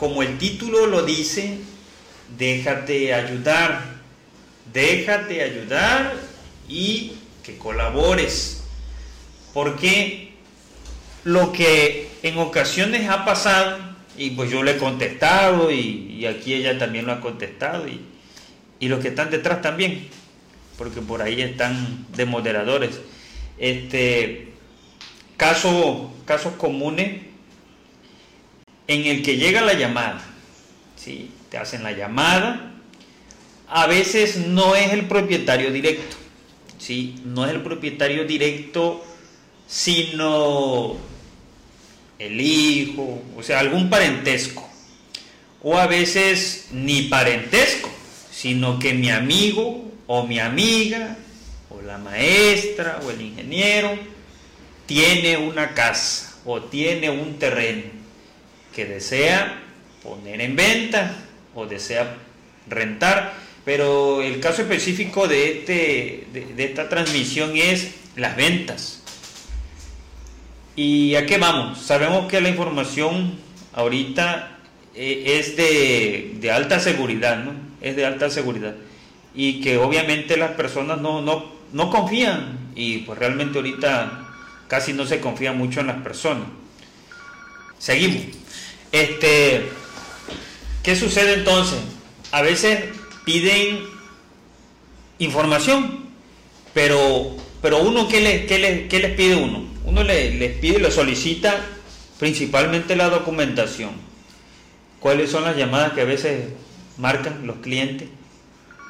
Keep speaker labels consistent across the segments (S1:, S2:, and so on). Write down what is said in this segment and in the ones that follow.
S1: como el título lo dice, déjate ayudar, déjate ayudar y que colabores. Porque lo que en ocasiones ha pasado, y pues yo le he contestado, y, aquí ella también lo ha contestado, y, y los que están detrás también, porque por ahí están de moderadores. Este, caso, casos comunes en el que llega la llamada, ¿sí? te hacen la llamada, a veces no es el propietario directo, ¿sí? no es el propietario directo, sino el hijo, o sea, algún parentesco, o a veces ni parentesco, sino que mi amigo o mi amiga, o la maestra o el ingeniero, tiene una casa o tiene un terreno que desea poner en venta o desea rentar. Pero el caso específico de, este, de, esta transmisión es las ventas. ¿Y a qué vamos? Sabemos que la información ahorita eh, es de, de, alta seguridad, ¿no? Es de alta seguridad. Y que obviamente las personas no, no, no confían. Y pues realmente ahorita casi no se confía mucho en las personas. Seguimos. Este, ¿Qué sucede entonces? A veces piden información, pero, pero uno, ¿qué, le, qué, le, qué les pide uno? Uno le, les pide, le solicita principalmente la documentación. ¿Cuáles son las llamadas que a veces marcan los clientes?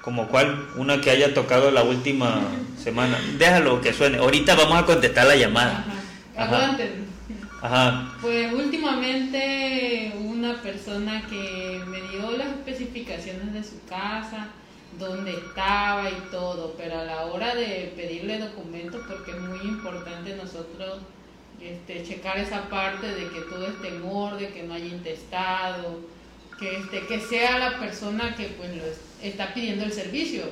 S1: Como cuál, una que haya tocado la última semana. Déjalo que suene. Ahorita vamos a contestar la llamada.
S2: Ajá. Ajá. Pues últimamente una persona que me dio las especificaciones de su casa, dónde estaba y todo, pero a la hora de pedirle documentos, porque es muy importante nosotros este, checar esa parte de que todo esté en orden, que no haya intestado, que, este, que sea la persona que pues está pidiendo el servicio.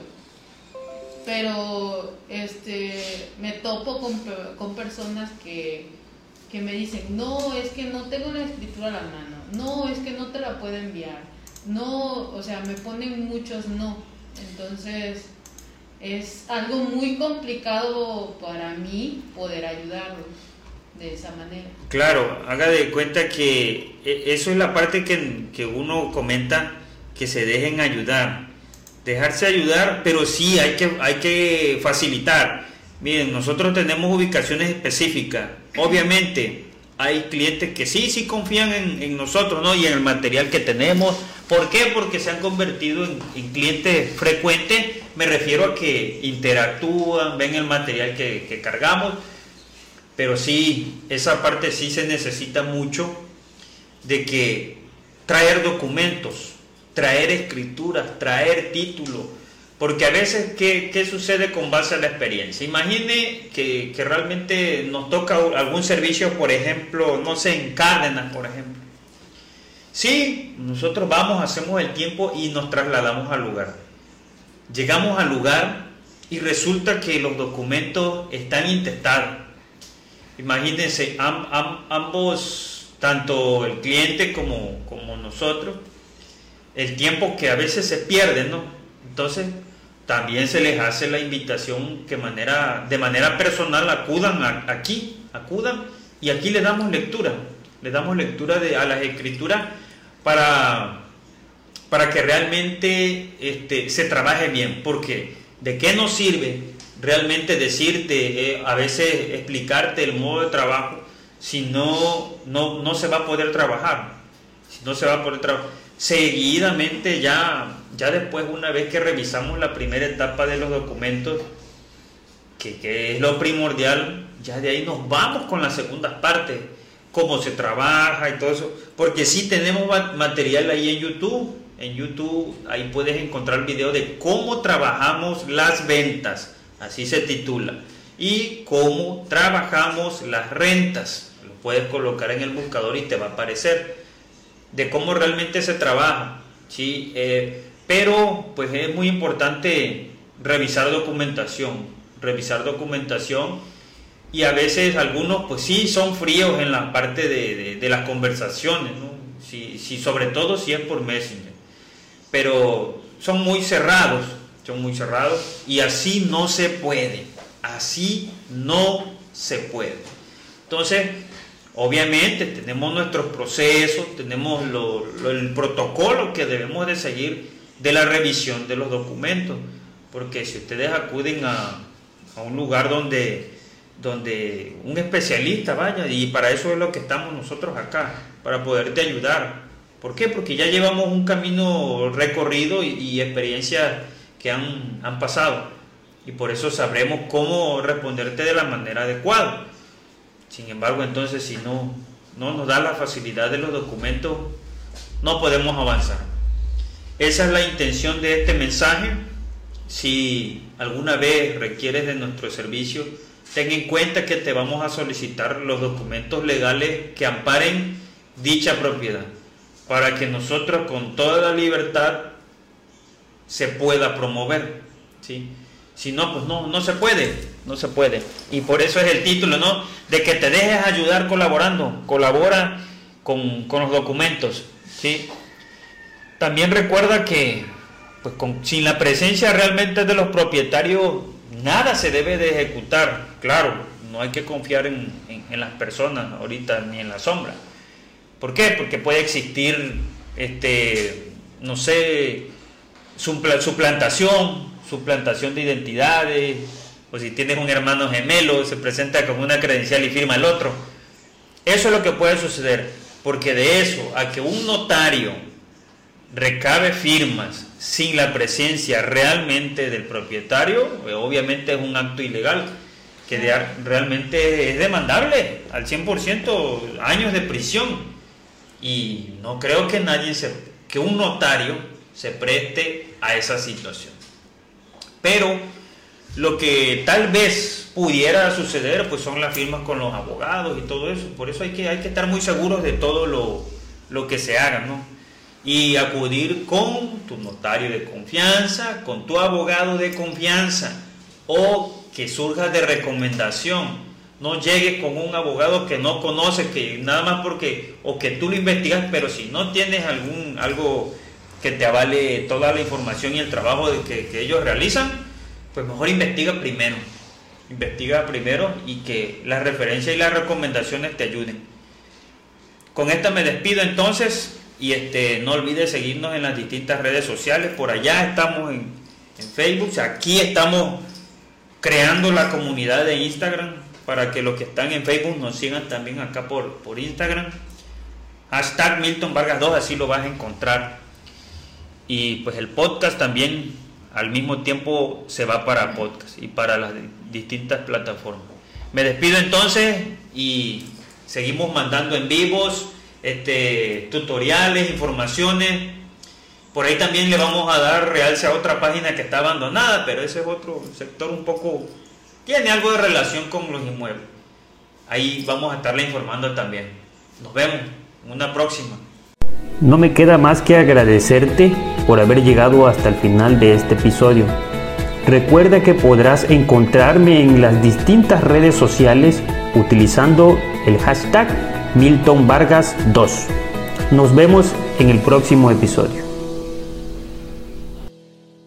S2: Pero este, me topo con personas que que me dicen, no, es que no tengo la escritura a la mano, no, es que no te la puedo enviar, no, o sea, me ponen muchos no. Entonces, es algo muy complicado para mí poder ayudarlos de esa manera.
S1: Claro, haga de cuenta que e, eso es la parte que, que uno comenta, que se dejen ayudar. Dejarse ayudar, pero sí hay que, hay que facilitar. Miren, nosotros tenemos ubicaciones específicas Obviamente, hay clientes que sí, sí confían en, nosotros, ¿no? Y en el material que tenemos. ¿Por qué? Porque se han convertido en, clientes frecuentes. Me refiero a que interactúan, ven el material que, que, cargamos. Pero sí, esa parte sí se necesita mucho de que traer documentos, traer escrituras, traer títulos porque a veces, ¿qué, sucede con base a la experiencia? Imagine que, realmente nos toca algún servicio, por ejemplo, no sé, en Cárdenas, por ejemplo. Sí, nosotros vamos, hacemos el tiempo y nos trasladamos al lugar. Llegamos al lugar y resulta que los documentos están intestados. Imagínense, ambos, tanto el cliente como, como nosotros, el tiempo que a veces se pierde, ¿no? Entonces, también se les hace la invitación que manera, de manera personal acudan aquí, acudan y aquí le damos lectura, le damos lectura de, a las escrituras para, para que realmente este, se trabaje bien, porque ¿de qué nos sirve realmente decirte, eh, a veces explicarte el modo de trabajo si no, no, no se va a poder trabajar? Si no se va a poder trabajar. Seguidamente ya ya después, una vez que revisamos la primera etapa de los documentos, que, es lo primordial, ya de ahí nos vamos con las segundas partes, cómo se trabaja y todo eso, porque sí tenemos material ahí en YouTube. En YouTube ahí puedes encontrar video de cómo trabajamos las ventas, así se titula, y cómo trabajamos las rentas. Lo puedes colocar en el buscador y te va a aparecer de cómo realmente se trabaja. ¿sí? Eh, pero pues es muy importante revisar documentación, revisar documentación y a veces algunos pues sí son fríos en la parte de, las conversaciones, si, sobre todo si es por Messenger, pero son muy cerrados, son muy cerrados y así no se puede, así no se puede. Entonces, obviamente tenemos nuestros procesos, tenemos el protocolo que debemos de seguir de la revisión de los documentos, porque si ustedes acuden a, a un lugar donde donde un especialista vaya, y para eso es lo que estamos nosotros acá, para poderte ayudar. ¿Por qué? Porque ya llevamos un camino recorrido y, experiencias que han, han, pasado, y por eso sabremos cómo responderte de la manera adecuada. Sin embargo, entonces, si no, no nos da la facilidad de los documentos, no podemos avanzar. Esa es la intención de este mensaje. Si alguna vez requieres de nuestro servicio, ten en cuenta que te vamos a solicitar los documentos legales que amparen dicha propiedad, para que nosotros con toda la libertad se pueda promover. Si no, pues no, no se puede, no se puede. Y por eso es el título, ¿no? De que te dejes ayudar colaborando, colabora con, los documentos. ¿sí? También recuerda que pues sin la presencia realmente de los propietarios nada se debe de ejecutar. Claro, no hay que confiar en, las personas ahorita ni en la sombra. ¿Por qué? Porque puede existir, este, no sé, suplantación, suplantación de identidades, o si tienes un hermano gemelo, se presenta con una credencial y firma el otro. Eso es lo que puede suceder, porque de eso a que un notario recabe firmas sin la presencia realmente del propietario, pues, obviamente es un acto ilegal que realmente es demandable al 100% años de prisión. Y no creo que nadie se, que un notario se preste a esa situación. Pero lo que tal vez pudiera suceder pues son las firmas con los abogados y todo eso. Por eso hay que, hay que estar muy seguros de todo lo, lo que se haga, ¿no? y acudir con tu notario de confianza, con tu abogado de confianza o que surja de recomendación. No llegues con un abogado que no conoce, que nada más porque, o que tú lo investigas, pero si no tienes algún, algo que te avale toda la información y el trabajo que, que ellos realizan, pues mejor investiga primero. Investiga primero y que las referencias y las recomendaciones te ayuden. Con esta me despido entonces. Y este, no olvides seguirnos en las distintas redes sociales. Por allá estamos en, Facebook. Aquí estamos creando la comunidad de Instagram para que los que están en Facebook nos sigan también acá por, por Instagram. Hashtag Milton Vargas 2, así lo vas a encontrar. Y pues el podcast también al mismo tiempo se va para podcast y para las distintas plataformas. Me despido entonces y seguimos mandando en vivos este, tutoriales, informaciones. Por ahí también le vamos a dar realce a otra página que está abandonada, pero ese es otro sector un poco, tiene algo de relación con los inmuebles. Ahí vamos a estarle informando también. Nos vemos una próxima.
S3: No me queda más que agradecerte por haber llegado hasta el final de este episodio. Recuerda que podrás encontrarme en las distintas redes sociales utilizando el hashtag Milton Vargas 2. Nos vemos en el próximo episodio.